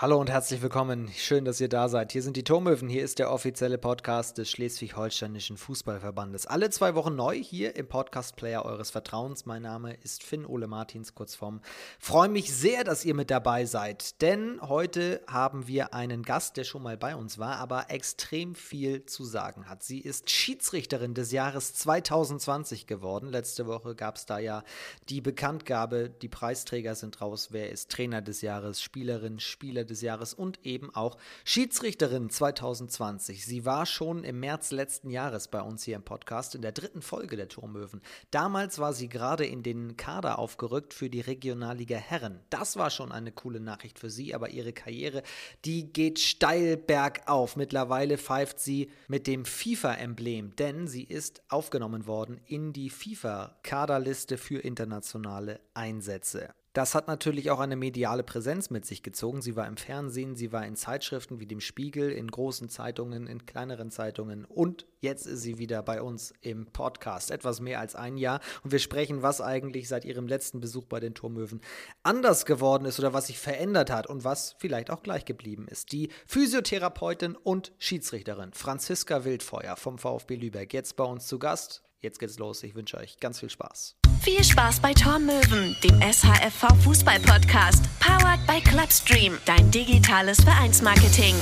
Hallo und herzlich willkommen. Schön, dass ihr da seid. Hier sind die Turmöwen. Hier ist der offizielle Podcast des Schleswig-Holsteinischen Fußballverbandes. Alle zwei Wochen neu hier im Podcast-Player eures Vertrauens. Mein Name ist Finn Ole Martins, kurzform. Freue mich sehr, dass ihr mit dabei seid, denn heute haben wir einen Gast, der schon mal bei uns war, aber extrem viel zu sagen hat. Sie ist Schiedsrichterin des Jahres 2020 geworden. Letzte Woche gab es da ja die Bekanntgabe. Die Preisträger sind raus. Wer ist Trainer des Jahres, Spielerin, Spieler des Jahres und eben auch Schiedsrichterin 2020. Sie war schon im März letzten Jahres bei uns hier im Podcast in der dritten Folge der Turmöwen. Damals war sie gerade in den Kader aufgerückt für die Regionalliga Herren. Das war schon eine coole Nachricht für sie, aber ihre Karriere, die geht steil bergauf. Mittlerweile pfeift sie mit dem FIFA-Emblem, denn sie ist aufgenommen worden in die FIFA-Kaderliste für internationale Einsätze. Das hat natürlich auch eine mediale Präsenz mit sich gezogen. Sie war im Fernsehen, sie war in Zeitschriften wie dem Spiegel, in großen Zeitungen, in kleineren Zeitungen und jetzt ist sie wieder bei uns im Podcast. Etwas mehr als ein Jahr und wir sprechen, was eigentlich seit ihrem letzten Besuch bei den Turmöwen anders geworden ist oder was sich verändert hat und was vielleicht auch gleich geblieben ist. Die Physiotherapeutin und Schiedsrichterin Franziska Wildfeuer vom VfB Lübeck jetzt bei uns zu Gast. Jetzt geht's los. Ich wünsche euch ganz viel Spaß. Viel Spaß bei Tormöwen, dem SHFV Fußball Podcast. Powered by Clubstream, dein digitales Vereinsmarketing.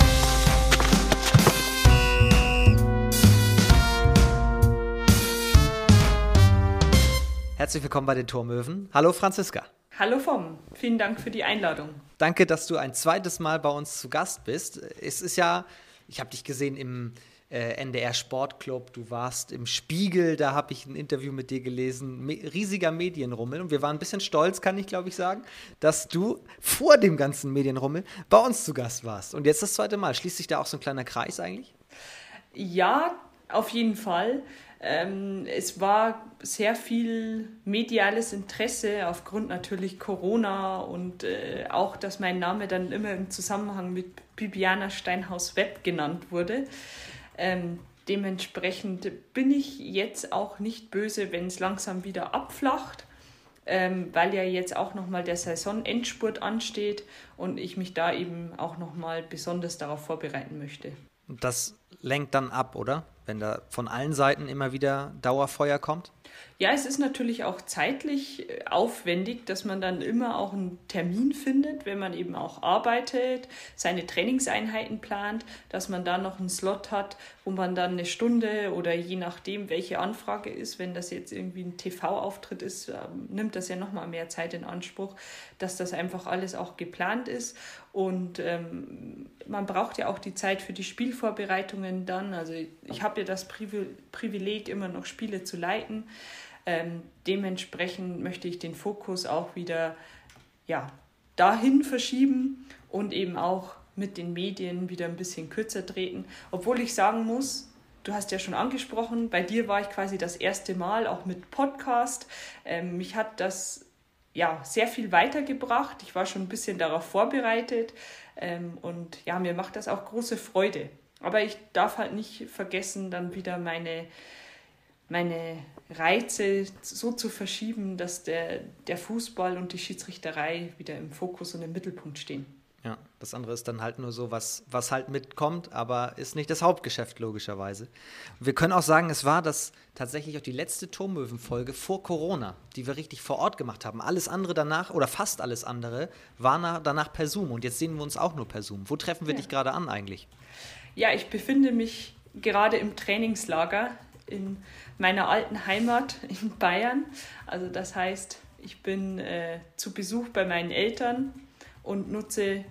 Herzlich willkommen bei den Tormöwen. Hallo Franziska. Hallo Vom, vielen Dank für die Einladung. Danke, dass du ein zweites Mal bei uns zu Gast bist. Es ist ja, ich habe dich gesehen im äh, NDR Sportclub, du warst im Spiegel, da habe ich ein Interview mit dir gelesen, Me riesiger Medienrummel und wir waren ein bisschen stolz, kann ich glaube ich sagen, dass du vor dem ganzen Medienrummel bei uns zu Gast warst. Und jetzt das zweite Mal. Schließt sich da auch so ein kleiner Kreis eigentlich? Ja, auf jeden Fall. Ähm, es war sehr viel mediales Interesse aufgrund natürlich Corona und äh, auch, dass mein Name dann immer im Zusammenhang mit Bibiana Steinhaus-Webb genannt wurde. Ähm, dementsprechend bin ich jetzt auch nicht böse, wenn es langsam wieder abflacht, ähm, weil ja jetzt auch nochmal der Saisonendspurt ansteht und ich mich da eben auch nochmal besonders darauf vorbereiten möchte. Das lenkt dann ab, oder? Wenn da von allen Seiten immer wieder Dauerfeuer kommt? Ja, es ist natürlich auch zeitlich äh, aufwendig, dass man dann immer auch einen Termin findet, wenn man eben auch arbeitet, seine Trainingseinheiten plant, dass man da noch einen Slot hat, wo man dann eine Stunde oder je nachdem, welche Anfrage ist, wenn das jetzt irgendwie ein TV-Auftritt ist, ähm, nimmt das ja nochmal mehr Zeit in Anspruch, dass das einfach alles auch geplant ist. Und ähm, man braucht ja auch die Zeit für die Spielvorbereitungen dann. Also ich habe ja das Privileg, immer noch Spiele zu leiten. Ähm, dementsprechend möchte ich den Fokus auch wieder ja, dahin verschieben und eben auch mit den Medien wieder ein bisschen kürzer treten. Obwohl ich sagen muss, du hast ja schon angesprochen, bei dir war ich quasi das erste Mal auch mit Podcast. Ähm, mich hat das ja sehr viel weitergebracht. Ich war schon ein bisschen darauf vorbereitet ähm, und ja, mir macht das auch große Freude. Aber ich darf halt nicht vergessen, dann wieder meine meine Reize so zu verschieben, dass der, der Fußball und die Schiedsrichterei wieder im Fokus und im Mittelpunkt stehen. Ja, das andere ist dann halt nur so, was, was halt mitkommt, aber ist nicht das Hauptgeschäft, logischerweise. Wir können auch sagen, es war das tatsächlich auch die letzte Turmöwen-Folge vor Corona, die wir richtig vor Ort gemacht haben. Alles andere danach, oder fast alles andere, war danach per Zoom. Und jetzt sehen wir uns auch nur per Zoom. Wo treffen wir ja. dich gerade an eigentlich? Ja, ich befinde mich gerade im Trainingslager in meiner alten Heimat in Bayern. Also das heißt, ich bin äh, zu Besuch bei meinen Eltern und nutze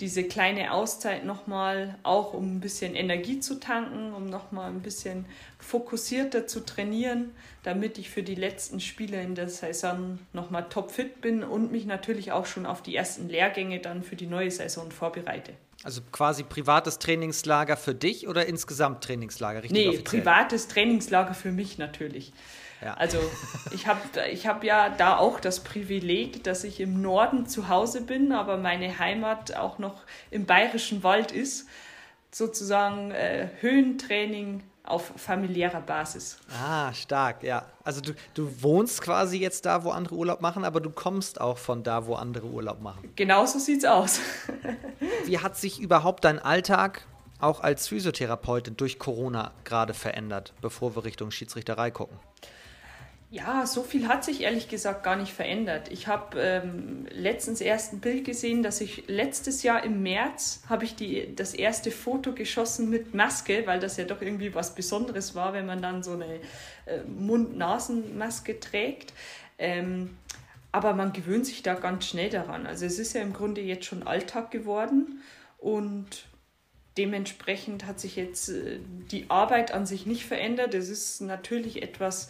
diese kleine Auszeit nochmal auch, um ein bisschen Energie zu tanken, um nochmal ein bisschen fokussierter zu trainieren, damit ich für die letzten Spiele in der Saison nochmal topfit bin und mich natürlich auch schon auf die ersten Lehrgänge dann für die neue Saison vorbereite. Also quasi privates Trainingslager für dich oder insgesamt Trainingslager? Richtig nee, offiziell? privates Trainingslager für mich natürlich. Ja. Also ich habe ich hab ja da auch das Privileg, dass ich im Norden zu Hause bin, aber meine Heimat auch noch im bayerischen Wald ist. Sozusagen äh, Höhentraining auf familiärer Basis. Ah, stark, ja. Also du, du wohnst quasi jetzt da, wo andere Urlaub machen, aber du kommst auch von da, wo andere Urlaub machen. Genau so sieht's aus. Wie hat sich überhaupt dein Alltag auch als Physiotherapeutin durch Corona gerade verändert, bevor wir Richtung Schiedsrichterei gucken? Ja, so viel hat sich ehrlich gesagt gar nicht verändert. Ich habe ähm, letztens erst ein Bild gesehen, dass ich letztes Jahr im März habe ich die, das erste Foto geschossen mit Maske, weil das ja doch irgendwie was Besonderes war, wenn man dann so eine äh, Mund-Nasen-Maske trägt. Ähm, aber man gewöhnt sich da ganz schnell daran. Also es ist ja im Grunde jetzt schon Alltag geworden und dementsprechend hat sich jetzt äh, die Arbeit an sich nicht verändert. Es ist natürlich etwas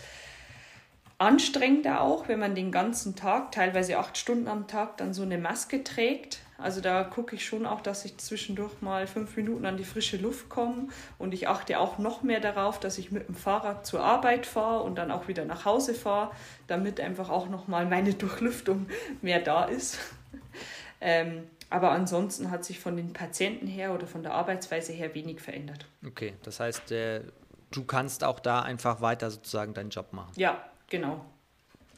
anstrengender auch, wenn man den ganzen Tag, teilweise acht Stunden am Tag, dann so eine Maske trägt. Also da gucke ich schon auch, dass ich zwischendurch mal fünf Minuten an die frische Luft komme und ich achte auch noch mehr darauf, dass ich mit dem Fahrrad zur Arbeit fahre und dann auch wieder nach Hause fahre, damit einfach auch noch mal meine Durchlüftung mehr da ist. ähm, aber ansonsten hat sich von den Patienten her oder von der Arbeitsweise her wenig verändert. Okay, das heißt, äh, du kannst auch da einfach weiter sozusagen deinen Job machen. Ja, Genau.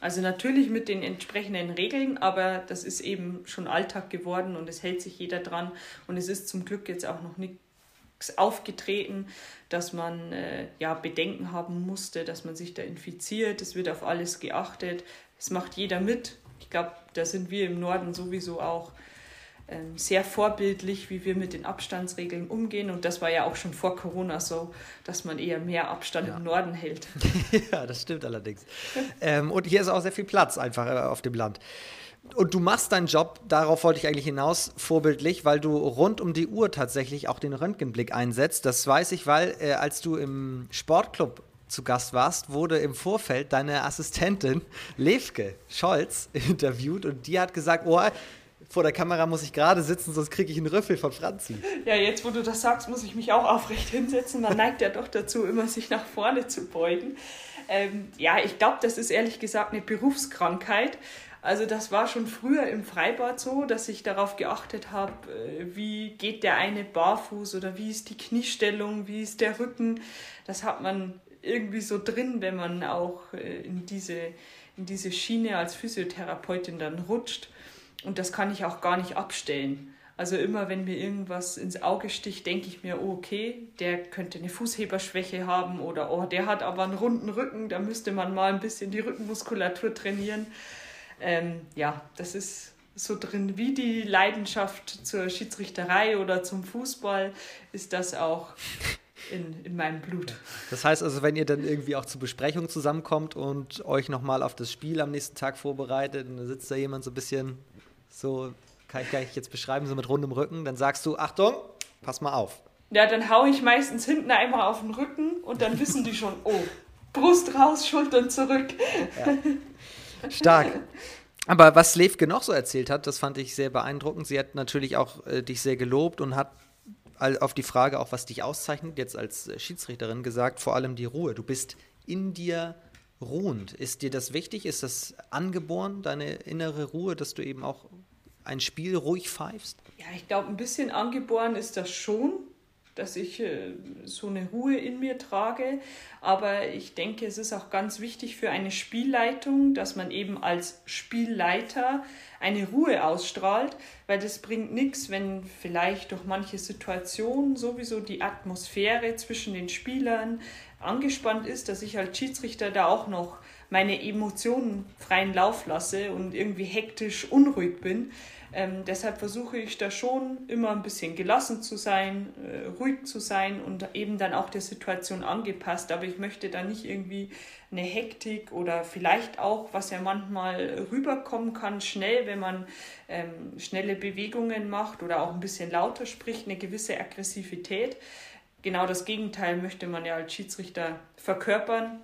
Also natürlich mit den entsprechenden Regeln, aber das ist eben schon Alltag geworden und es hält sich jeder dran. Und es ist zum Glück jetzt auch noch nichts aufgetreten, dass man äh, ja Bedenken haben musste, dass man sich da infiziert. Es wird auf alles geachtet. Es macht jeder mit. Ich glaube, da sind wir im Norden sowieso auch sehr vorbildlich, wie wir mit den Abstandsregeln umgehen. Und das war ja auch schon vor Corona so, dass man eher mehr Abstand ja. im Norden hält. ja, das stimmt allerdings. ähm, und hier ist auch sehr viel Platz einfach äh, auf dem Land. Und du machst deinen Job, darauf wollte ich eigentlich hinaus, vorbildlich, weil du rund um die Uhr tatsächlich auch den Röntgenblick einsetzt. Das weiß ich, weil äh, als du im Sportclub zu Gast warst, wurde im Vorfeld deine Assistentin Levke Scholz interviewt und die hat gesagt, oh, vor der Kamera muss ich gerade sitzen, sonst kriege ich einen Rüffel von Franzi. Ja, jetzt wo du das sagst, muss ich mich auch aufrecht hinsetzen. Man neigt ja doch dazu, immer sich nach vorne zu beugen. Ähm, ja, ich glaube, das ist ehrlich gesagt eine Berufskrankheit. Also das war schon früher im Freibad so, dass ich darauf geachtet habe, äh, wie geht der eine barfuß oder wie ist die Kniestellung, wie ist der Rücken. Das hat man irgendwie so drin, wenn man auch äh, in diese, in diese Schiene als Physiotherapeutin dann rutscht. Und das kann ich auch gar nicht abstellen. Also immer, wenn mir irgendwas ins Auge sticht, denke ich mir, oh, okay, der könnte eine Fußheberschwäche haben oder oh, der hat aber einen runden Rücken, da müsste man mal ein bisschen die Rückenmuskulatur trainieren. Ähm, ja, das ist so drin wie die Leidenschaft zur Schiedsrichterei oder zum Fußball, ist das auch in, in meinem Blut. Das heißt also, wenn ihr dann irgendwie auch zur Besprechung zusammenkommt und euch nochmal auf das Spiel am nächsten Tag vorbereitet, dann sitzt da jemand so ein bisschen so kann ich, kann ich jetzt beschreiben, so mit rundem Rücken, dann sagst du, Achtung, pass mal auf. Ja, dann haue ich meistens hinten einmal auf den Rücken und dann wissen die schon, oh, Brust raus, Schultern zurück. Ja. Stark. Aber was Levke noch so erzählt hat, das fand ich sehr beeindruckend. Sie hat natürlich auch äh, dich sehr gelobt und hat auf die Frage auch, was dich auszeichnet, jetzt als äh, Schiedsrichterin gesagt, vor allem die Ruhe. Du bist in dir ruhend. Ist dir das wichtig? Ist das angeboren, deine innere Ruhe, dass du eben auch ein Spiel ruhig pfeifst? Ja, ich glaube, ein bisschen angeboren ist das schon, dass ich äh, so eine Ruhe in mir trage. Aber ich denke, es ist auch ganz wichtig für eine Spielleitung, dass man eben als Spielleiter eine Ruhe ausstrahlt, weil das bringt nichts, wenn vielleicht durch manche Situationen sowieso die Atmosphäre zwischen den Spielern angespannt ist, dass ich als Schiedsrichter da auch noch meine Emotionen freien Lauf lasse und irgendwie hektisch unruhig bin. Ähm, deshalb versuche ich da schon immer ein bisschen gelassen zu sein, äh, ruhig zu sein und eben dann auch der Situation angepasst. Aber ich möchte da nicht irgendwie eine Hektik oder vielleicht auch, was ja manchmal rüberkommen kann, schnell, wenn man ähm, schnelle Bewegungen macht oder auch ein bisschen lauter spricht, eine gewisse Aggressivität. Genau das Gegenteil möchte man ja als Schiedsrichter verkörpern.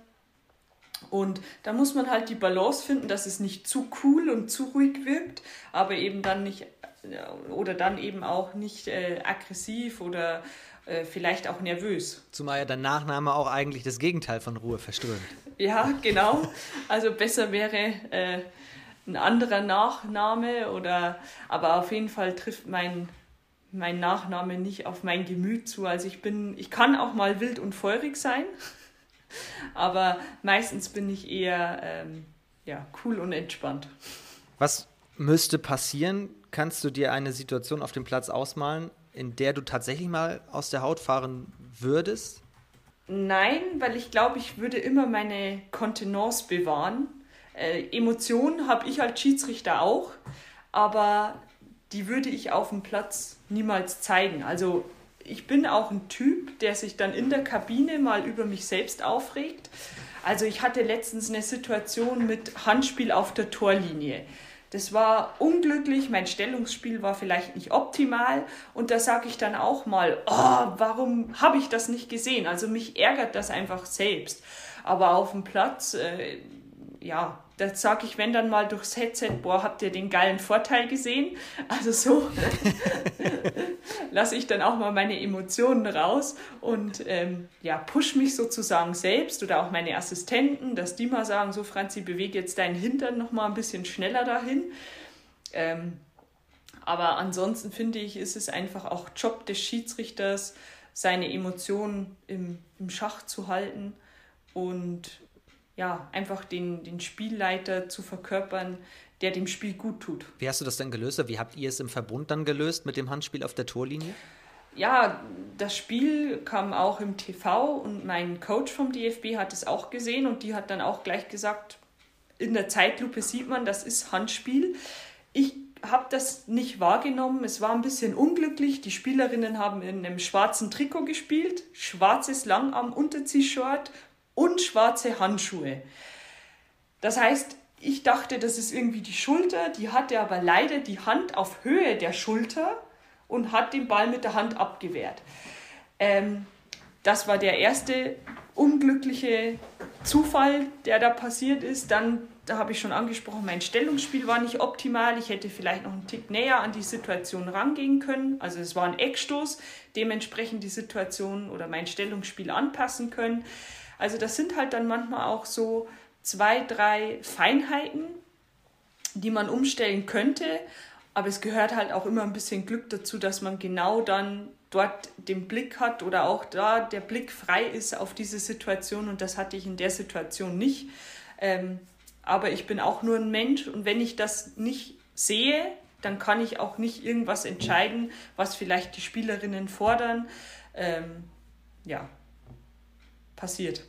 Und da muss man halt die Balance finden, dass es nicht zu cool und zu ruhig wirkt, aber eben dann nicht oder dann eben auch nicht äh, aggressiv oder äh, vielleicht auch nervös. Zumal ja dein Nachname auch eigentlich das Gegenteil von Ruhe verströmt. Ja, genau. Also besser wäre äh, ein anderer Nachname oder aber auf jeden Fall trifft mein mein Nachname nicht auf mein Gemüt zu. Also ich bin, ich kann auch mal wild und feurig sein, aber meistens bin ich eher ähm, ja, cool und entspannt. Was müsste passieren? Kannst du dir eine Situation auf dem Platz ausmalen, in der du tatsächlich mal aus der Haut fahren würdest? Nein, weil ich glaube, ich würde immer meine Kontenance bewahren. Äh, Emotionen habe ich als Schiedsrichter auch, aber die würde ich auf dem Platz niemals zeigen. Also ich bin auch ein Typ, der sich dann in der Kabine mal über mich selbst aufregt. Also ich hatte letztens eine Situation mit Handspiel auf der Torlinie. Das war unglücklich, mein Stellungsspiel war vielleicht nicht optimal und da sage ich dann auch mal, oh, warum habe ich das nicht gesehen? Also mich ärgert das einfach selbst. Aber auf dem Platz, äh, ja, da sage ich, wenn dann mal durchs Headset, boah, habt ihr den geilen Vorteil gesehen? Also so lasse ich dann auch mal meine Emotionen raus und ähm, ja, push mich sozusagen selbst oder auch meine Assistenten, dass die mal sagen, so Franzi, bewege jetzt deinen Hintern noch mal ein bisschen schneller dahin. Ähm, aber ansonsten finde ich, ist es einfach auch Job des Schiedsrichters, seine Emotionen im, im Schach zu halten und ja, einfach den, den Spielleiter zu verkörpern, der dem Spiel gut tut. Wie hast du das denn gelöst? Wie habt ihr es im Verbund dann gelöst mit dem Handspiel auf der Torlinie? Ja, das Spiel kam auch im TV und mein Coach vom DFB hat es auch gesehen und die hat dann auch gleich gesagt, in der Zeitlupe sieht man, das ist Handspiel. Ich habe das nicht wahrgenommen. Es war ein bisschen unglücklich. Die Spielerinnen haben in einem schwarzen Trikot gespielt, schwarzes Langarm-Unterziehshort und schwarze Handschuhe. Das heißt, ich dachte, das ist irgendwie die Schulter, die hatte aber leider die Hand auf Höhe der Schulter und hat den Ball mit der Hand abgewehrt. Ähm, das war der erste unglückliche Zufall, der da passiert ist. Dann, da habe ich schon angesprochen, mein Stellungsspiel war nicht optimal. Ich hätte vielleicht noch einen Tick näher an die Situation rangehen können. Also es war ein Eckstoß, dementsprechend die Situation oder mein Stellungsspiel anpassen können. Also das sind halt dann manchmal auch so zwei, drei Feinheiten, die man umstellen könnte. Aber es gehört halt auch immer ein bisschen Glück dazu, dass man genau dann dort den Blick hat oder auch da der Blick frei ist auf diese Situation. Und das hatte ich in der Situation nicht. Ähm, aber ich bin auch nur ein Mensch und wenn ich das nicht sehe, dann kann ich auch nicht irgendwas entscheiden, was vielleicht die Spielerinnen fordern. Ähm, ja, passiert.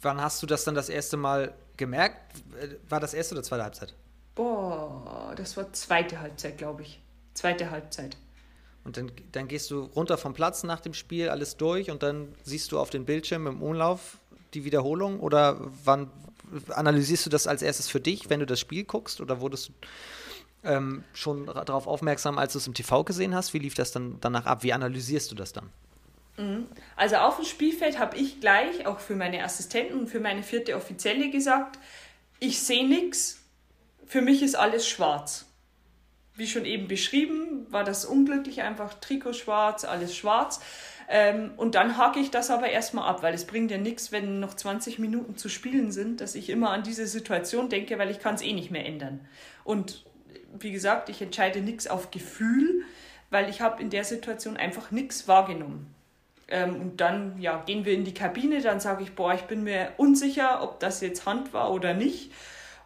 Wann hast du das dann das erste Mal gemerkt? War das erste oder zweite Halbzeit? Boah, das war zweite Halbzeit, glaube ich. Zweite Halbzeit. Und dann, dann gehst du runter vom Platz nach dem Spiel, alles durch und dann siehst du auf dem Bildschirm im Umlauf die Wiederholung oder wann analysierst du das als erstes für dich, wenn du das Spiel guckst oder wurdest du ähm, schon darauf aufmerksam, als du es im TV gesehen hast? Wie lief das dann danach ab? Wie analysierst du das dann? Also auf dem Spielfeld habe ich gleich auch für meine Assistenten und für meine vierte Offizielle gesagt, ich sehe nichts, für mich ist alles schwarz. Wie schon eben beschrieben, war das unglücklich, einfach Trikot schwarz, alles schwarz. Ähm, und dann hake ich das aber erstmal ab, weil es bringt ja nichts, wenn noch 20 Minuten zu spielen sind, dass ich immer an diese Situation denke, weil ich kann es eh nicht mehr ändern. Und wie gesagt, ich entscheide nichts auf Gefühl, weil ich habe in der Situation einfach nichts wahrgenommen. Ähm, und dann ja, gehen wir in die Kabine, dann sage ich, boah, ich bin mir unsicher, ob das jetzt Hand war oder nicht.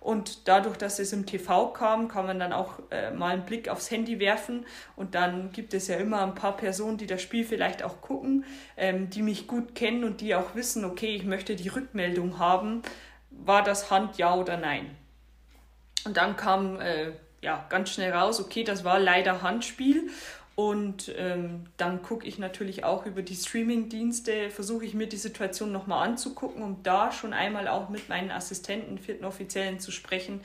Und dadurch, dass es im TV kam, kann man dann auch äh, mal einen Blick aufs Handy werfen. Und dann gibt es ja immer ein paar Personen, die das Spiel vielleicht auch gucken, ähm, die mich gut kennen und die auch wissen, okay, ich möchte die Rückmeldung haben, war das Hand ja oder nein. Und dann kam äh, ja ganz schnell raus, okay, das war leider Handspiel. Und ähm, dann gucke ich natürlich auch über die Streaming-Dienste, versuche ich mir die Situation nochmal anzugucken, um da schon einmal auch mit meinen Assistenten, vierten Offiziellen zu sprechen.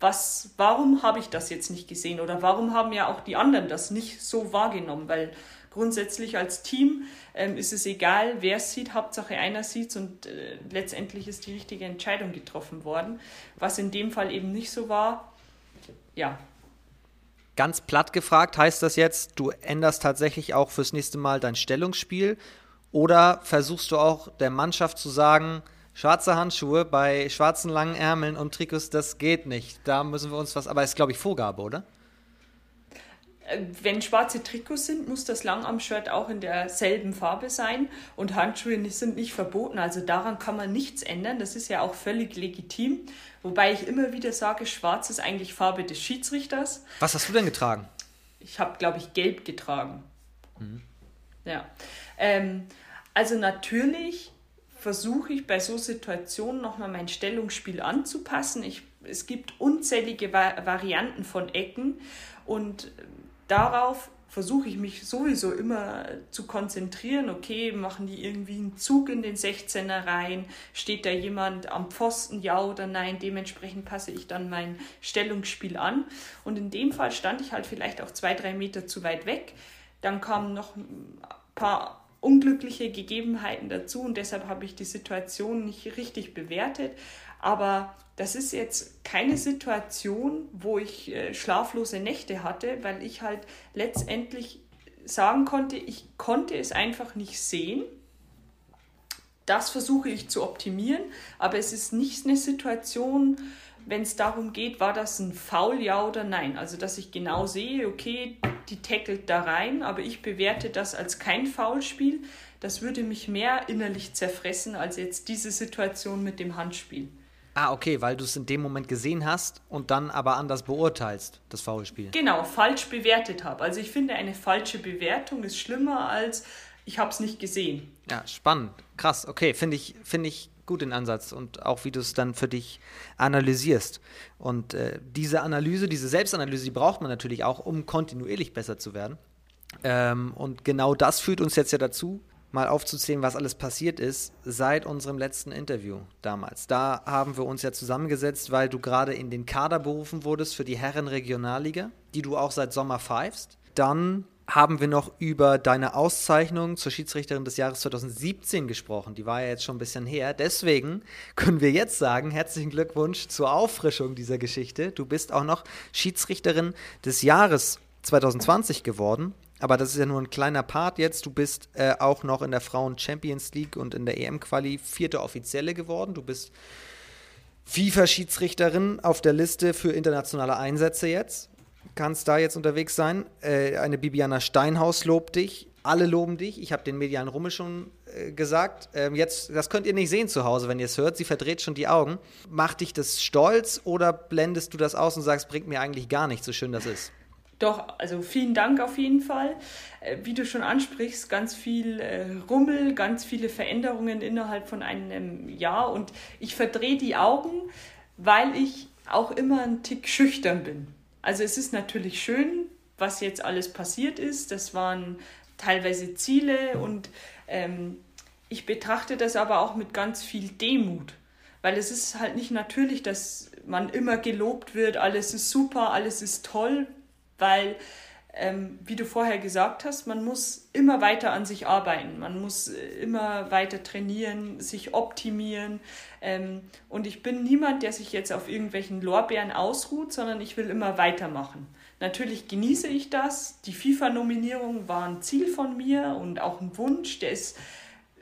Was, warum habe ich das jetzt nicht gesehen oder warum haben ja auch die anderen das nicht so wahrgenommen? Weil grundsätzlich als Team ähm, ist es egal, wer es sieht, Hauptsache einer sieht es und äh, letztendlich ist die richtige Entscheidung getroffen worden. Was in dem Fall eben nicht so war, ja, Ganz platt gefragt, heißt das jetzt, du änderst tatsächlich auch fürs nächste Mal dein Stellungsspiel oder versuchst du auch der Mannschaft zu sagen, schwarze Handschuhe bei schwarzen langen Ärmeln und Trikots, das geht nicht. Da müssen wir uns was, aber ist glaube ich Vorgabe, oder? Wenn schwarze Trikots sind, muss das Langarm-Shirt auch in derselben Farbe sein und Handschuhe sind nicht verboten. Also daran kann man nichts ändern. Das ist ja auch völlig legitim. Wobei ich immer wieder sage, schwarz ist eigentlich Farbe des Schiedsrichters. Was hast du denn getragen? Ich habe, glaube ich, gelb getragen. Mhm. Ja. Ähm, also natürlich versuche ich bei so Situationen nochmal mein Stellungsspiel anzupassen. Ich, es gibt unzählige Va Varianten von Ecken und darauf versuche ich mich sowieso immer zu konzentrieren. Okay, machen die irgendwie einen Zug in den 16er rein? Steht da jemand am Pfosten, ja oder nein? Dementsprechend passe ich dann mein Stellungsspiel an. Und in dem Fall stand ich halt vielleicht auch zwei, drei Meter zu weit weg. Dann kamen noch ein paar unglückliche Gegebenheiten dazu und deshalb habe ich die Situation nicht richtig bewertet. Aber das ist jetzt keine Situation, wo ich äh, schlaflose Nächte hatte, weil ich halt letztendlich sagen konnte, ich konnte es einfach nicht sehen. Das versuche ich zu optimieren, aber es ist nicht eine Situation, wenn es darum geht, war das ein Foul, ja oder nein. Also, dass ich genau sehe, okay, die tackelt da rein, aber ich bewerte das als kein Foulspiel. Das würde mich mehr innerlich zerfressen als jetzt diese Situation mit dem Handspiel. Ah, okay, weil du es in dem Moment gesehen hast und dann aber anders beurteilst, das Foulspiel. Genau, falsch bewertet habe. Also ich finde, eine falsche Bewertung ist schlimmer als ich habe es nicht gesehen. Ja, spannend. Krass. Okay, finde ich, find ich gut den Ansatz und auch wie du es dann für dich analysierst. Und äh, diese Analyse, diese Selbstanalyse, die braucht man natürlich auch, um kontinuierlich besser zu werden. Ähm, und genau das führt uns jetzt ja dazu, mal aufzuzählen, was alles passiert ist seit unserem letzten Interview damals. Da haben wir uns ja zusammengesetzt, weil du gerade in den Kader berufen wurdest für die Herren-Regionalliga, die du auch seit Sommer pfeifst. Dann haben wir noch über deine Auszeichnung zur Schiedsrichterin des Jahres 2017 gesprochen. Die war ja jetzt schon ein bisschen her. Deswegen können wir jetzt sagen, herzlichen Glückwunsch zur Auffrischung dieser Geschichte. Du bist auch noch Schiedsrichterin des Jahres 2020 geworden. Aber das ist ja nur ein kleiner Part jetzt. Du bist äh, auch noch in der Frauen Champions League und in der EM-Quali vierte Offizielle geworden. Du bist FIFA-Schiedsrichterin auf der Liste für internationale Einsätze jetzt kannst da jetzt unterwegs sein. Äh, eine Bibiana Steinhaus lobt dich. Alle loben dich. Ich habe den medialen Rummel schon äh, gesagt. Ähm, jetzt, das könnt ihr nicht sehen zu Hause, wenn ihr es hört. Sie verdreht schon die Augen. Macht dich das stolz oder blendest du das aus und sagst, bringt mir eigentlich gar nichts, so schön das ist? Doch, also vielen Dank auf jeden Fall. Äh, wie du schon ansprichst, ganz viel äh, Rummel, ganz viele Veränderungen innerhalb von einem Jahr und ich verdrehe die Augen, weil ich auch immer ein Tick schüchtern bin. Also es ist natürlich schön, was jetzt alles passiert ist. Das waren teilweise Ziele und ähm, ich betrachte das aber auch mit ganz viel Demut, weil es ist halt nicht natürlich, dass man immer gelobt wird, alles ist super, alles ist toll, weil ähm, wie du vorher gesagt hast, man muss immer weiter an sich arbeiten, man muss äh, immer weiter trainieren, sich optimieren. Ähm, und ich bin niemand, der sich jetzt auf irgendwelchen Lorbeeren ausruht, sondern ich will immer weitermachen. Natürlich genieße ich das. Die FIFA-Nominierung war ein Ziel von mir und auch ein Wunsch, der ist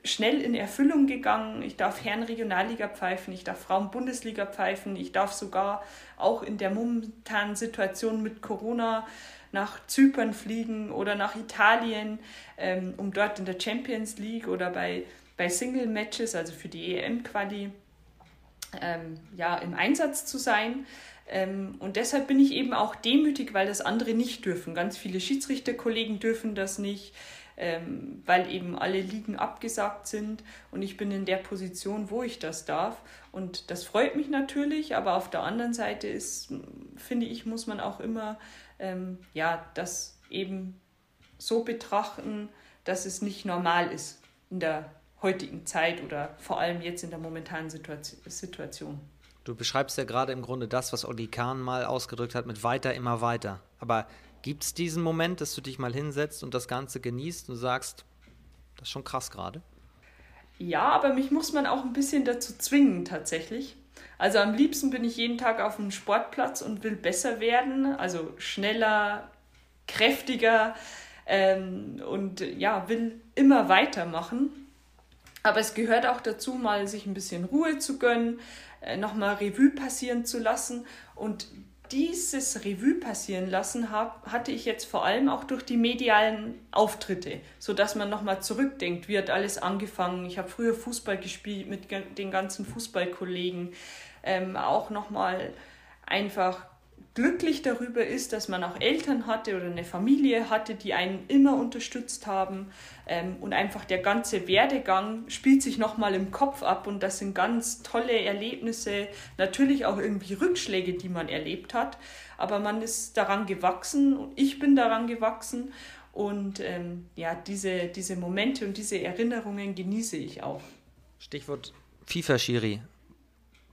schnell in Erfüllung gegangen. Ich darf Herren-Regionalliga pfeifen, ich darf Frauen-Bundesliga pfeifen, ich darf sogar auch in der momentanen Situation mit Corona nach Zypern fliegen oder nach Italien, ähm, um dort in der Champions League oder bei, bei Single-Matches, also für die EM-Quali, ähm, ja, im Einsatz zu sein. Ähm, und deshalb bin ich eben auch demütig, weil das andere nicht dürfen. Ganz viele Schiedsrichterkollegen dürfen das nicht, ähm, weil eben alle Ligen abgesagt sind. Und ich bin in der Position, wo ich das darf. Und das freut mich natürlich, aber auf der anderen Seite ist, finde ich, muss man auch immer ähm, ja, das eben so betrachten, dass es nicht normal ist in der heutigen Zeit oder vor allem jetzt in der momentanen Situation. Du beschreibst ja gerade im Grunde das, was Olli Kahn mal ausgedrückt hat, mit weiter, immer weiter. Aber gibt es diesen Moment, dass du dich mal hinsetzt und das Ganze genießt und sagst, das ist schon krass gerade? Ja, aber mich muss man auch ein bisschen dazu zwingen tatsächlich. Also am liebsten bin ich jeden Tag auf dem Sportplatz und will besser werden, also schneller, kräftiger ähm, und ja, will immer weitermachen. Aber es gehört auch dazu, mal sich ein bisschen Ruhe zu gönnen, äh, nochmal Revue passieren zu lassen und dieses Revue passieren lassen hab, hatte ich jetzt vor allem auch durch die medialen Auftritte, sodass man nochmal zurückdenkt, wie hat alles angefangen. Ich habe früher Fußball gespielt mit den ganzen Fußballkollegen, ähm, auch nochmal einfach glücklich darüber ist, dass man auch Eltern hatte oder eine Familie hatte, die einen immer unterstützt haben. Ähm, und einfach der ganze Werdegang spielt sich nochmal im Kopf ab und das sind ganz tolle Erlebnisse, natürlich auch irgendwie Rückschläge, die man erlebt hat. Aber man ist daran gewachsen und ich bin daran gewachsen. Und ähm, ja, diese, diese Momente und diese Erinnerungen genieße ich auch. Stichwort FIFA-Schiri.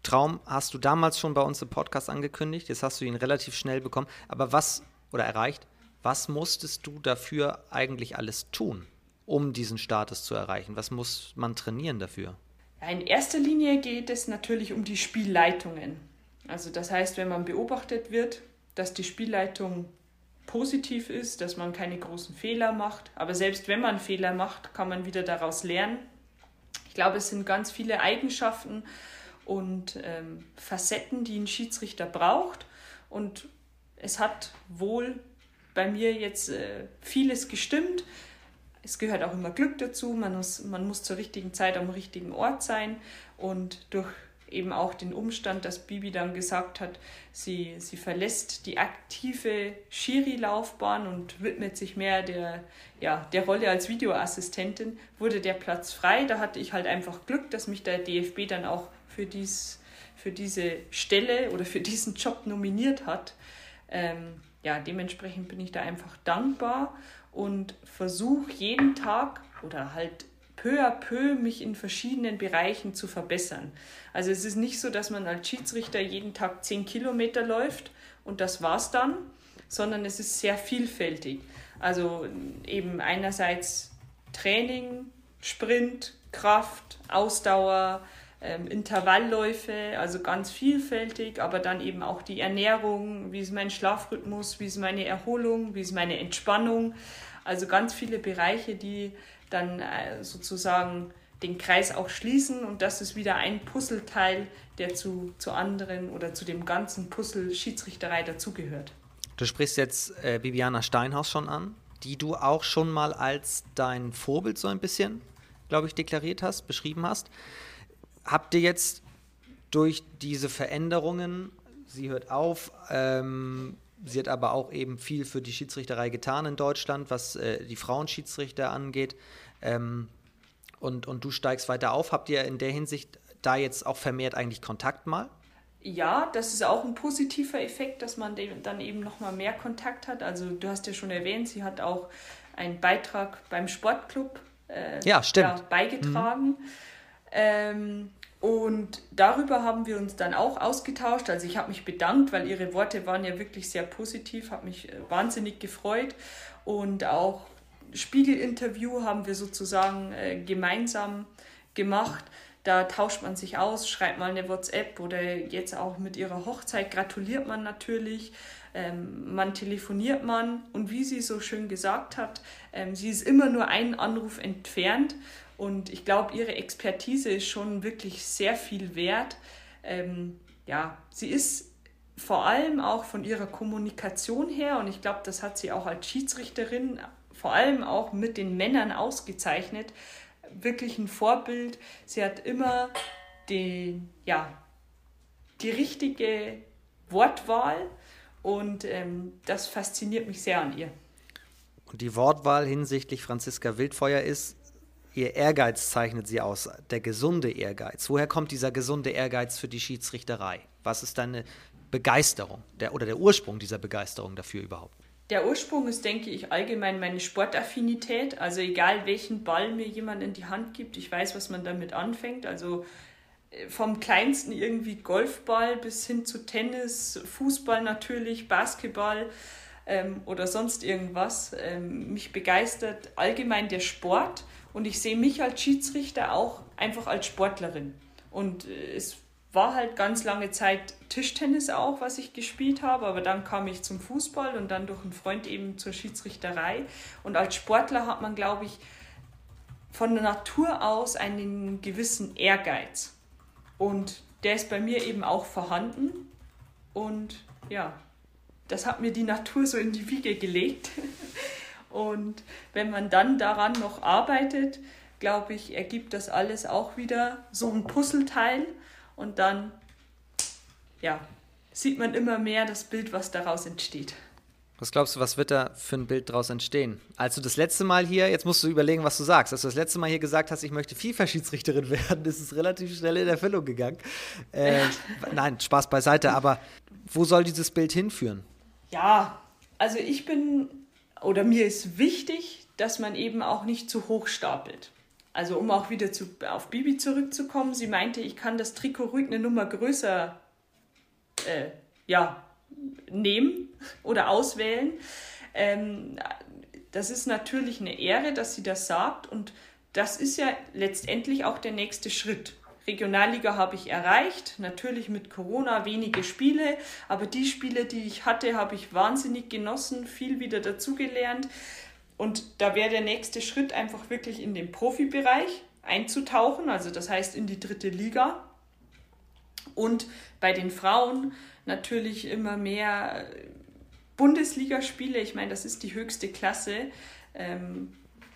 Traum hast du damals schon bei uns im Podcast angekündigt. Jetzt hast du ihn relativ schnell bekommen. Aber was oder erreicht? Was musstest du dafür eigentlich alles tun, um diesen Status zu erreichen? Was muss man trainieren dafür? in erster Linie geht es natürlich um die Spielleitungen. Also das heißt, wenn man beobachtet wird, dass die Spielleitung positiv ist, dass man keine großen Fehler macht. Aber selbst wenn man Fehler macht, kann man wieder daraus lernen. Ich glaube, es sind ganz viele Eigenschaften, und ähm, Facetten, die ein Schiedsrichter braucht. Und es hat wohl bei mir jetzt äh, vieles gestimmt. Es gehört auch immer Glück dazu. Man muss, man muss zur richtigen Zeit am richtigen Ort sein. Und durch eben auch den Umstand, dass Bibi dann gesagt hat, sie, sie verlässt die aktive Schiri-Laufbahn und widmet sich mehr der, ja, der Rolle als Videoassistentin, wurde der Platz frei. Da hatte ich halt einfach Glück, dass mich der DFB dann auch für, dies, für diese Stelle oder für diesen Job nominiert hat. Ähm, ja, dementsprechend bin ich da einfach dankbar und versuche jeden Tag oder halt peu à peu mich in verschiedenen Bereichen zu verbessern. Also es ist nicht so, dass man als Schiedsrichter jeden Tag 10 Kilometer läuft und das war's dann, sondern es ist sehr vielfältig. Also eben einerseits Training, Sprint, Kraft, Ausdauer, ähm, Intervallläufe, also ganz vielfältig, aber dann eben auch die Ernährung, wie ist mein Schlafrhythmus, wie ist meine Erholung, wie ist meine Entspannung. Also ganz viele Bereiche, die dann äh, sozusagen den Kreis auch schließen und das ist wieder ein Puzzleteil, der zu, zu anderen oder zu dem ganzen Puzzle Schiedsrichterei dazugehört. Du sprichst jetzt äh, Bibiana Steinhaus schon an, die du auch schon mal als dein Vorbild so ein bisschen, glaube ich, deklariert hast, beschrieben hast habt ihr jetzt durch diese Veränderungen, sie hört auf, ähm, sie hat aber auch eben viel für die Schiedsrichterei getan in Deutschland, was äh, die Frauenschiedsrichter angeht. Ähm, und, und du steigst weiter auf. Habt ihr in der Hinsicht da jetzt auch vermehrt eigentlich Kontakt mal? Ja, das ist auch ein positiver Effekt, dass man dann eben nochmal mehr Kontakt hat. Also du hast ja schon erwähnt, sie hat auch einen Beitrag beim Sportclub äh, ja, stimmt. Ja, beigetragen. Mhm. Ähm, und darüber haben wir uns dann auch ausgetauscht. Also ich habe mich bedankt, weil ihre Worte waren ja wirklich sehr positiv, habe mich äh, wahnsinnig gefreut. Und auch Spiegel-Interview haben wir sozusagen äh, gemeinsam gemacht. Da tauscht man sich aus, schreibt mal eine WhatsApp oder jetzt auch mit ihrer Hochzeit gratuliert man natürlich. Ähm, man telefoniert man und wie sie so schön gesagt hat, ähm, sie ist immer nur einen Anruf entfernt und ich glaube, ihre Expertise ist schon wirklich sehr viel wert. Ähm, ja, sie ist vor allem auch von ihrer Kommunikation her, und ich glaube, das hat sie auch als Schiedsrichterin vor allem auch mit den Männern ausgezeichnet, wirklich ein Vorbild. Sie hat immer den, ja, die richtige Wortwahl und ähm, das fasziniert mich sehr an ihr. Und die Wortwahl hinsichtlich Franziska Wildfeuer ist, Ihr Ehrgeiz zeichnet sie aus, der gesunde Ehrgeiz. Woher kommt dieser gesunde Ehrgeiz für die Schiedsrichterei? Was ist deine Begeisterung der, oder der Ursprung dieser Begeisterung dafür überhaupt? Der Ursprung ist, denke ich, allgemein meine Sportaffinität. Also egal welchen Ball mir jemand in die Hand gibt, ich weiß, was man damit anfängt. Also äh, vom kleinsten irgendwie Golfball bis hin zu Tennis, Fußball natürlich, Basketball ähm, oder sonst irgendwas. Ähm, mich begeistert allgemein der Sport und ich sehe mich als Schiedsrichter auch einfach als Sportlerin. Und äh, es war halt ganz lange Zeit Tischtennis auch, was ich gespielt habe, aber dann kam ich zum Fußball und dann durch einen Freund eben zur Schiedsrichterei. Und als Sportler hat man, glaube ich, von der Natur aus einen gewissen Ehrgeiz. Und der ist bei mir eben auch vorhanden. Und ja, das hat mir die Natur so in die Wiege gelegt. Und wenn man dann daran noch arbeitet, glaube ich, ergibt das alles auch wieder so ein Puzzleteil und dann ja, sieht man immer mehr das Bild, was daraus entsteht. Was glaubst du, was wird da für ein Bild daraus entstehen? Als du das letzte Mal hier, jetzt musst du überlegen, was du sagst, als du das letzte Mal hier gesagt hast, ich möchte FIFA-Schiedsrichterin werden, ist es relativ schnell in Erfüllung gegangen. Äh, nein, Spaß beiseite, aber wo soll dieses Bild hinführen? Ja, also ich bin, oder mir ist wichtig, dass man eben auch nicht zu hoch stapelt. Also um auch wieder zu, auf Bibi zurückzukommen, sie meinte, ich kann das Trikot ruhig eine Nummer größer äh, ja, nehmen oder auswählen. Ähm, das ist natürlich eine Ehre, dass sie das sagt und das ist ja letztendlich auch der nächste Schritt. Regionalliga habe ich erreicht, natürlich mit Corona wenige Spiele, aber die Spiele, die ich hatte, habe ich wahnsinnig genossen, viel wieder dazugelernt. Und da wäre der nächste Schritt einfach wirklich in den Profibereich einzutauchen, also das heißt in die dritte Liga. Und bei den Frauen natürlich immer mehr Bundesligaspiele. Ich meine, das ist die höchste Klasse. Ähm,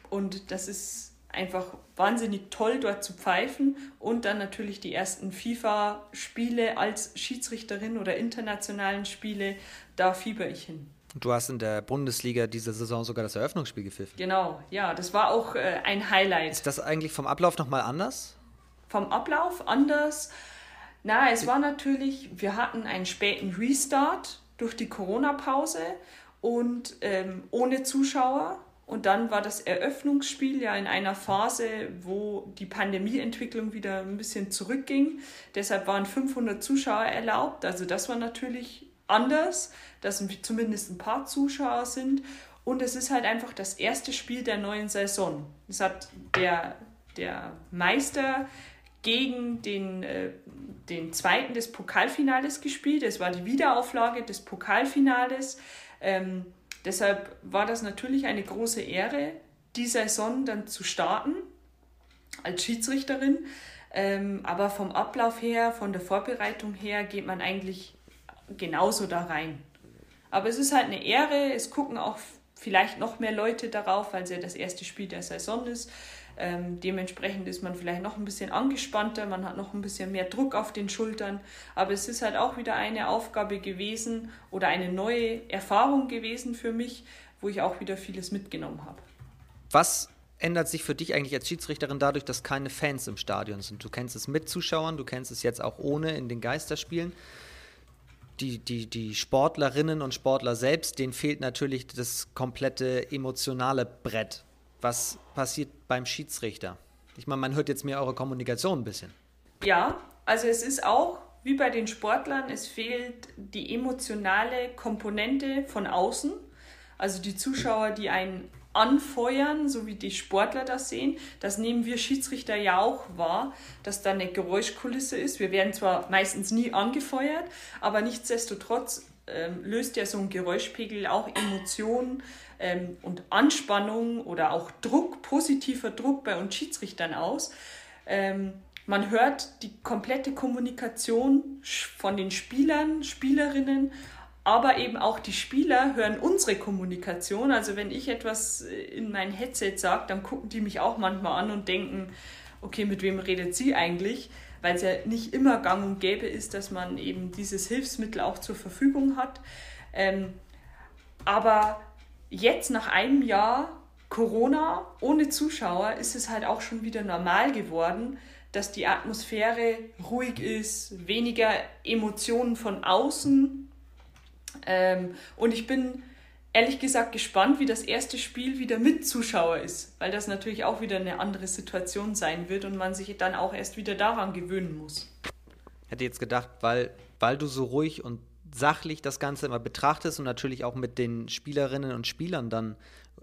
und das ist einfach wahnsinnig toll, dort zu pfeifen und dann natürlich die ersten FIFA-Spiele als Schiedsrichterin oder internationalen Spiele, da fieber ich hin. Du hast in der Bundesliga diese Saison sogar das Eröffnungsspiel gepfiffen. Genau, ja, das war auch äh, ein Highlight. Ist das eigentlich vom Ablauf nochmal anders? Vom Ablauf anders? Na, es war natürlich, wir hatten einen späten Restart durch die Corona-Pause und ähm, ohne Zuschauer. Und dann war das Eröffnungsspiel ja in einer Phase, wo die Pandemieentwicklung wieder ein bisschen zurückging. Deshalb waren 500 Zuschauer erlaubt. Also das war natürlich anders, dass zumindest ein paar Zuschauer sind. Und es ist halt einfach das erste Spiel der neuen Saison. Es hat der, der Meister gegen den, äh, den zweiten des Pokalfinales gespielt. Es war die Wiederauflage des Pokalfinales. Ähm, Deshalb war das natürlich eine große Ehre, die Saison dann zu starten als Schiedsrichterin. Ähm, aber vom Ablauf her, von der Vorbereitung her, geht man eigentlich genauso da rein. Aber es ist halt eine Ehre, es gucken auch vielleicht noch mehr Leute darauf, weil es ja das erste Spiel der Saison ist. Ähm, dementsprechend ist man vielleicht noch ein bisschen angespannter, man hat noch ein bisschen mehr Druck auf den Schultern. Aber es ist halt auch wieder eine Aufgabe gewesen oder eine neue Erfahrung gewesen für mich, wo ich auch wieder vieles mitgenommen habe. Was ändert sich für dich eigentlich als Schiedsrichterin dadurch, dass keine Fans im Stadion sind? Du kennst es mit Zuschauern, du kennst es jetzt auch ohne in den Geisterspielen. Die, die, die Sportlerinnen und Sportler selbst, denen fehlt natürlich das komplette emotionale Brett. Was passiert beim Schiedsrichter? Ich meine, man hört jetzt mehr eure Kommunikation ein bisschen. Ja, also es ist auch wie bei den Sportlern, es fehlt die emotionale Komponente von außen. Also die Zuschauer, die einen anfeuern, so wie die Sportler das sehen. Das nehmen wir Schiedsrichter ja auch wahr, dass da eine Geräuschkulisse ist. Wir werden zwar meistens nie angefeuert, aber nichtsdestotrotz ähm, löst ja so ein Geräuschpegel auch Emotionen ähm, und Anspannung oder auch Druck, positiver Druck bei uns Schiedsrichtern aus. Ähm, man hört die komplette Kommunikation von den Spielern, Spielerinnen, aber eben auch die Spieler hören unsere Kommunikation. Also wenn ich etwas äh, in mein Headset sage, dann gucken die mich auch manchmal an und denken, okay, mit wem redet sie eigentlich? Weil es ja nicht immer gang und gäbe ist, dass man eben dieses Hilfsmittel auch zur Verfügung hat. Ähm, aber jetzt nach einem Jahr Corona ohne Zuschauer ist es halt auch schon wieder normal geworden, dass die Atmosphäre ruhig ist, weniger Emotionen von außen. Ähm, und ich bin ehrlich gesagt gespannt, wie das erste Spiel wieder mit Zuschauer ist, weil das natürlich auch wieder eine andere Situation sein wird und man sich dann auch erst wieder daran gewöhnen muss. Hätte jetzt gedacht, weil, weil du so ruhig und sachlich das Ganze immer betrachtest und natürlich auch mit den Spielerinnen und Spielern dann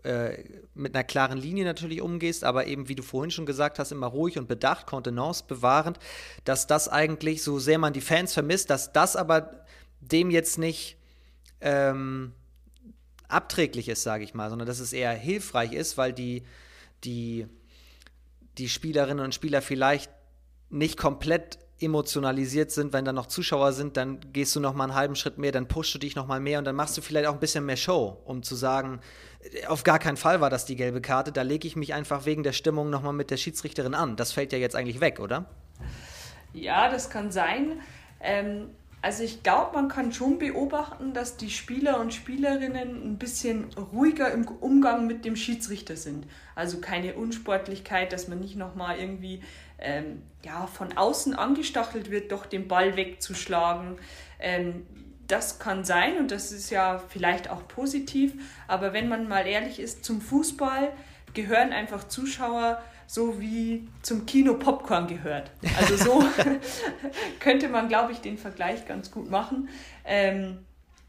äh, mit einer klaren Linie natürlich umgehst, aber eben, wie du vorhin schon gesagt hast, immer ruhig und bedacht, Kontenance bewahrend, dass das eigentlich, so sehr man die Fans vermisst, dass das aber dem jetzt nicht ähm, abträglich ist, sage ich mal, sondern dass es eher hilfreich ist, weil die, die, die Spielerinnen und Spieler vielleicht nicht komplett emotionalisiert sind, wenn da noch Zuschauer sind, dann gehst du noch mal einen halben Schritt mehr, dann pushst du dich noch mal mehr und dann machst du vielleicht auch ein bisschen mehr Show, um zu sagen, auf gar keinen Fall war das die gelbe Karte, da lege ich mich einfach wegen der Stimmung noch mal mit der Schiedsrichterin an. Das fällt ja jetzt eigentlich weg, oder? Ja, das kann sein. Ähm, also ich glaube, man kann schon beobachten, dass die Spieler und Spielerinnen ein bisschen ruhiger im Umgang mit dem Schiedsrichter sind. Also keine Unsportlichkeit, dass man nicht nochmal irgendwie ähm, ja, von außen angestachelt wird, doch den Ball wegzuschlagen. Ähm, das kann sein und das ist ja vielleicht auch positiv, aber wenn man mal ehrlich ist, zum Fußball gehören einfach Zuschauer so wie zum Kino Popcorn gehört. Also so könnte man, glaube ich, den Vergleich ganz gut machen. Ähm,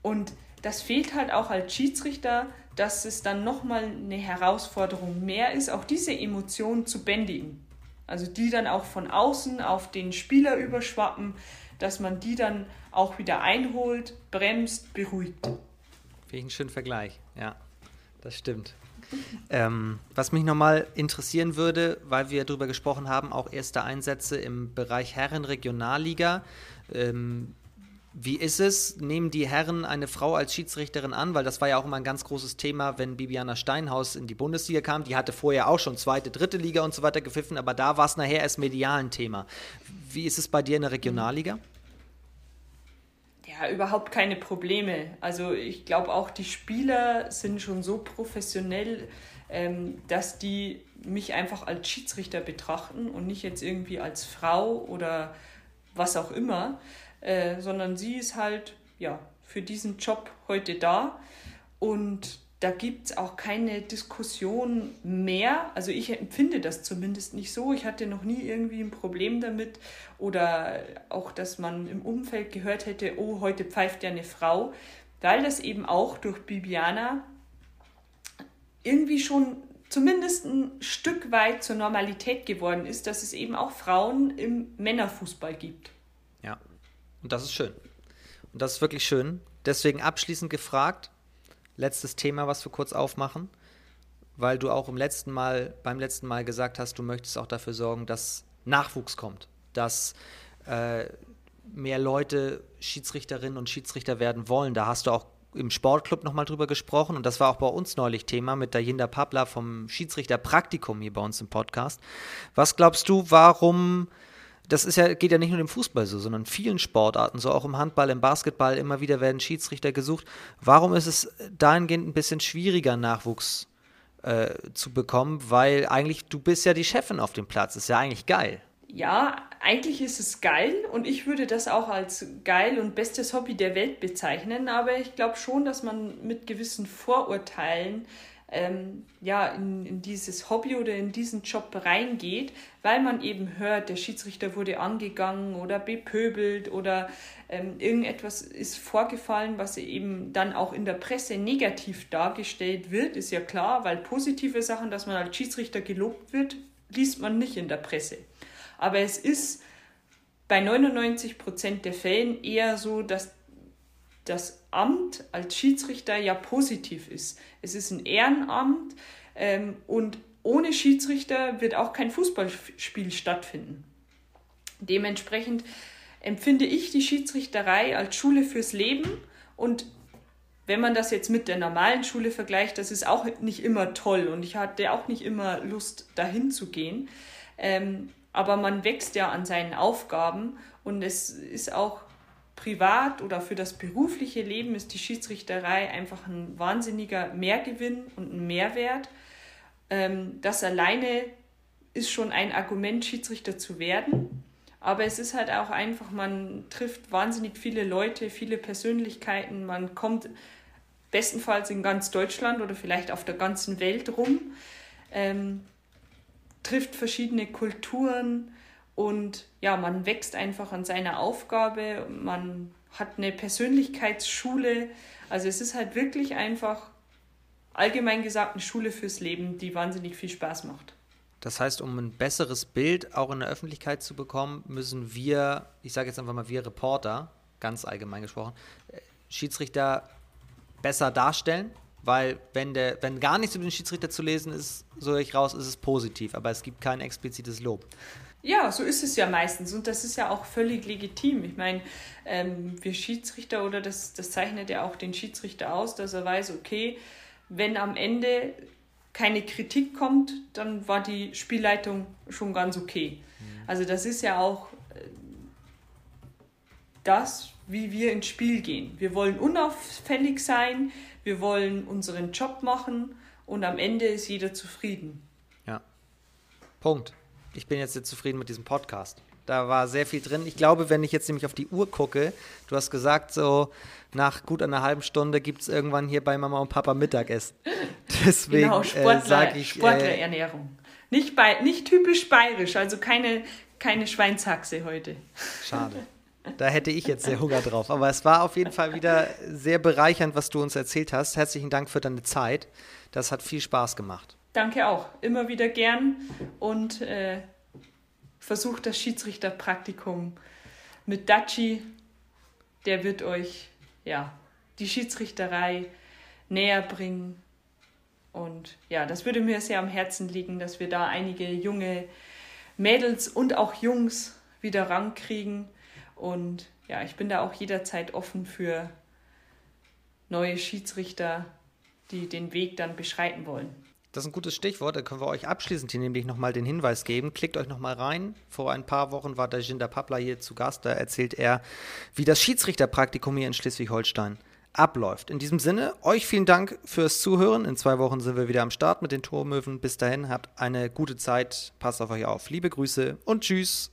und das fehlt halt auch als Schiedsrichter, dass es dann nochmal eine Herausforderung mehr ist, auch diese Emotionen zu bändigen. Also die dann auch von außen auf den Spieler überschwappen, dass man die dann auch wieder einholt, bremst, beruhigt. Finde ich einen schönen Vergleich, ja, das stimmt. Ähm, was mich nochmal interessieren würde, weil wir darüber gesprochen haben, auch erste Einsätze im Bereich Herren-Regionalliga. Ähm, wie ist es? Nehmen die Herren eine Frau als Schiedsrichterin an? Weil das war ja auch immer ein ganz großes Thema, wenn Bibiana Steinhaus in die Bundesliga kam. Die hatte vorher auch schon zweite, dritte Liga und so weiter gepfiffen, aber da war es nachher erst medial ein Thema. Wie ist es bei dir in der Regionalliga? Ja, überhaupt keine Probleme. Also ich glaube auch, die Spieler sind schon so professionell, ähm, dass die mich einfach als Schiedsrichter betrachten und nicht jetzt irgendwie als Frau oder was auch immer. Äh, sondern sie ist halt ja für diesen Job heute da und da gibt es auch keine Diskussion mehr. Also ich empfinde das zumindest nicht so. Ich hatte noch nie irgendwie ein Problem damit oder auch, dass man im Umfeld gehört hätte, oh, heute pfeift ja eine Frau, weil das eben auch durch Bibiana irgendwie schon zumindest ein Stück weit zur Normalität geworden ist, dass es eben auch Frauen im Männerfußball gibt. Und das ist schön. Und das ist wirklich schön. Deswegen abschließend gefragt, letztes Thema, was wir kurz aufmachen, weil du auch im letzten Mal, beim letzten Mal gesagt hast, du möchtest auch dafür sorgen, dass Nachwuchs kommt, dass äh, mehr Leute Schiedsrichterinnen und Schiedsrichter werden wollen. Da hast du auch im Sportclub nochmal drüber gesprochen und das war auch bei uns neulich Thema mit der Jinda Pabla vom Schiedsrichterpraktikum hier bei uns im Podcast. Was glaubst du, warum das ist ja, geht ja nicht nur im Fußball so, sondern vielen Sportarten, so auch im Handball, im Basketball, immer wieder werden Schiedsrichter gesucht. Warum ist es dahingehend ein bisschen schwieriger, Nachwuchs äh, zu bekommen? Weil eigentlich, du bist ja die Chefin auf dem Platz, ist ja eigentlich geil. Ja, eigentlich ist es geil und ich würde das auch als geil und bestes Hobby der Welt bezeichnen, aber ich glaube schon, dass man mit gewissen Vorurteilen ähm, ja, in, in dieses Hobby oder in diesen Job reingeht, weil man eben hört, der Schiedsrichter wurde angegangen oder bepöbelt oder ähm, irgendetwas ist vorgefallen, was eben dann auch in der Presse negativ dargestellt wird, ist ja klar, weil positive Sachen, dass man als Schiedsrichter gelobt wird, liest man nicht in der Presse. Aber es ist bei 99 Prozent der Fällen eher so, dass das Amt als Schiedsrichter ja positiv ist. Es ist ein Ehrenamt ähm, und ohne Schiedsrichter wird auch kein Fußballspiel stattfinden. Dementsprechend empfinde ich die Schiedsrichterei als Schule fürs Leben und wenn man das jetzt mit der normalen Schule vergleicht, das ist auch nicht immer toll und ich hatte auch nicht immer Lust, dahin zu gehen. Ähm, aber man wächst ja an seinen Aufgaben und es ist auch privat oder für das berufliche Leben ist die Schiedsrichterei einfach ein wahnsinniger Mehrgewinn und ein Mehrwert. Ähm, das alleine ist schon ein Argument, Schiedsrichter zu werden. Aber es ist halt auch einfach, man trifft wahnsinnig viele Leute, viele Persönlichkeiten, man kommt bestenfalls in ganz Deutschland oder vielleicht auf der ganzen Welt rum, ähm, trifft verschiedene Kulturen, und ja, man wächst einfach an seiner Aufgabe, man hat eine Persönlichkeitsschule. Also es ist halt wirklich einfach allgemein gesagt eine Schule fürs Leben, die wahnsinnig viel Spaß macht. Das heißt, um ein besseres Bild auch in der Öffentlichkeit zu bekommen, müssen wir, ich sage jetzt einfach mal wir Reporter, ganz allgemein gesprochen, äh, Schiedsrichter besser darstellen, weil wenn der, wenn gar nichts über den Schiedsrichter zu lesen ist, so ich raus, ist es positiv, aber es gibt kein explizites Lob. Ja, so ist es ja meistens und das ist ja auch völlig legitim. Ich meine, ähm, wir Schiedsrichter oder das, das zeichnet ja auch den Schiedsrichter aus, dass er weiß, okay, wenn am Ende keine Kritik kommt, dann war die Spielleitung schon ganz okay. Mhm. Also das ist ja auch äh, das, wie wir ins Spiel gehen. Wir wollen unauffällig sein, wir wollen unseren Job machen und am Ende ist jeder zufrieden. Ja. Punkt. Ich bin jetzt sehr zufrieden mit diesem Podcast. Da war sehr viel drin. Ich glaube, wenn ich jetzt nämlich auf die Uhr gucke, du hast gesagt, so nach gut einer halben Stunde gibt es irgendwann hier bei Mama und Papa Mittagessen. Deswegen genau, Sportler, äh, ich. Sportlerernährung. Äh, nicht, nicht typisch bayerisch, also keine, keine Schweinshaxe heute. Schade. Da hätte ich jetzt sehr Hunger drauf. Aber es war auf jeden Fall wieder sehr bereichernd, was du uns erzählt hast. Herzlichen Dank für deine Zeit. Das hat viel Spaß gemacht. Danke auch. Immer wieder gern und äh, versucht das Schiedsrichterpraktikum mit Daci. Der wird euch ja die Schiedsrichterei näher bringen. Und ja, das würde mir sehr am Herzen liegen, dass wir da einige junge Mädels und auch Jungs wieder rankriegen. Und ja, ich bin da auch jederzeit offen für neue Schiedsrichter, die den Weg dann beschreiten wollen. Das ist ein gutes Stichwort. Da können wir euch abschließend hier nämlich nochmal den Hinweis geben. Klickt euch nochmal rein. Vor ein paar Wochen war der Jinder Papla hier zu Gast. Da erzählt er, wie das Schiedsrichterpraktikum hier in Schleswig-Holstein abläuft. In diesem Sinne, euch vielen Dank fürs Zuhören. In zwei Wochen sind wir wieder am Start mit den Tormöwen. Bis dahin, habt eine gute Zeit. Passt auf euch auf. Liebe Grüße und tschüss.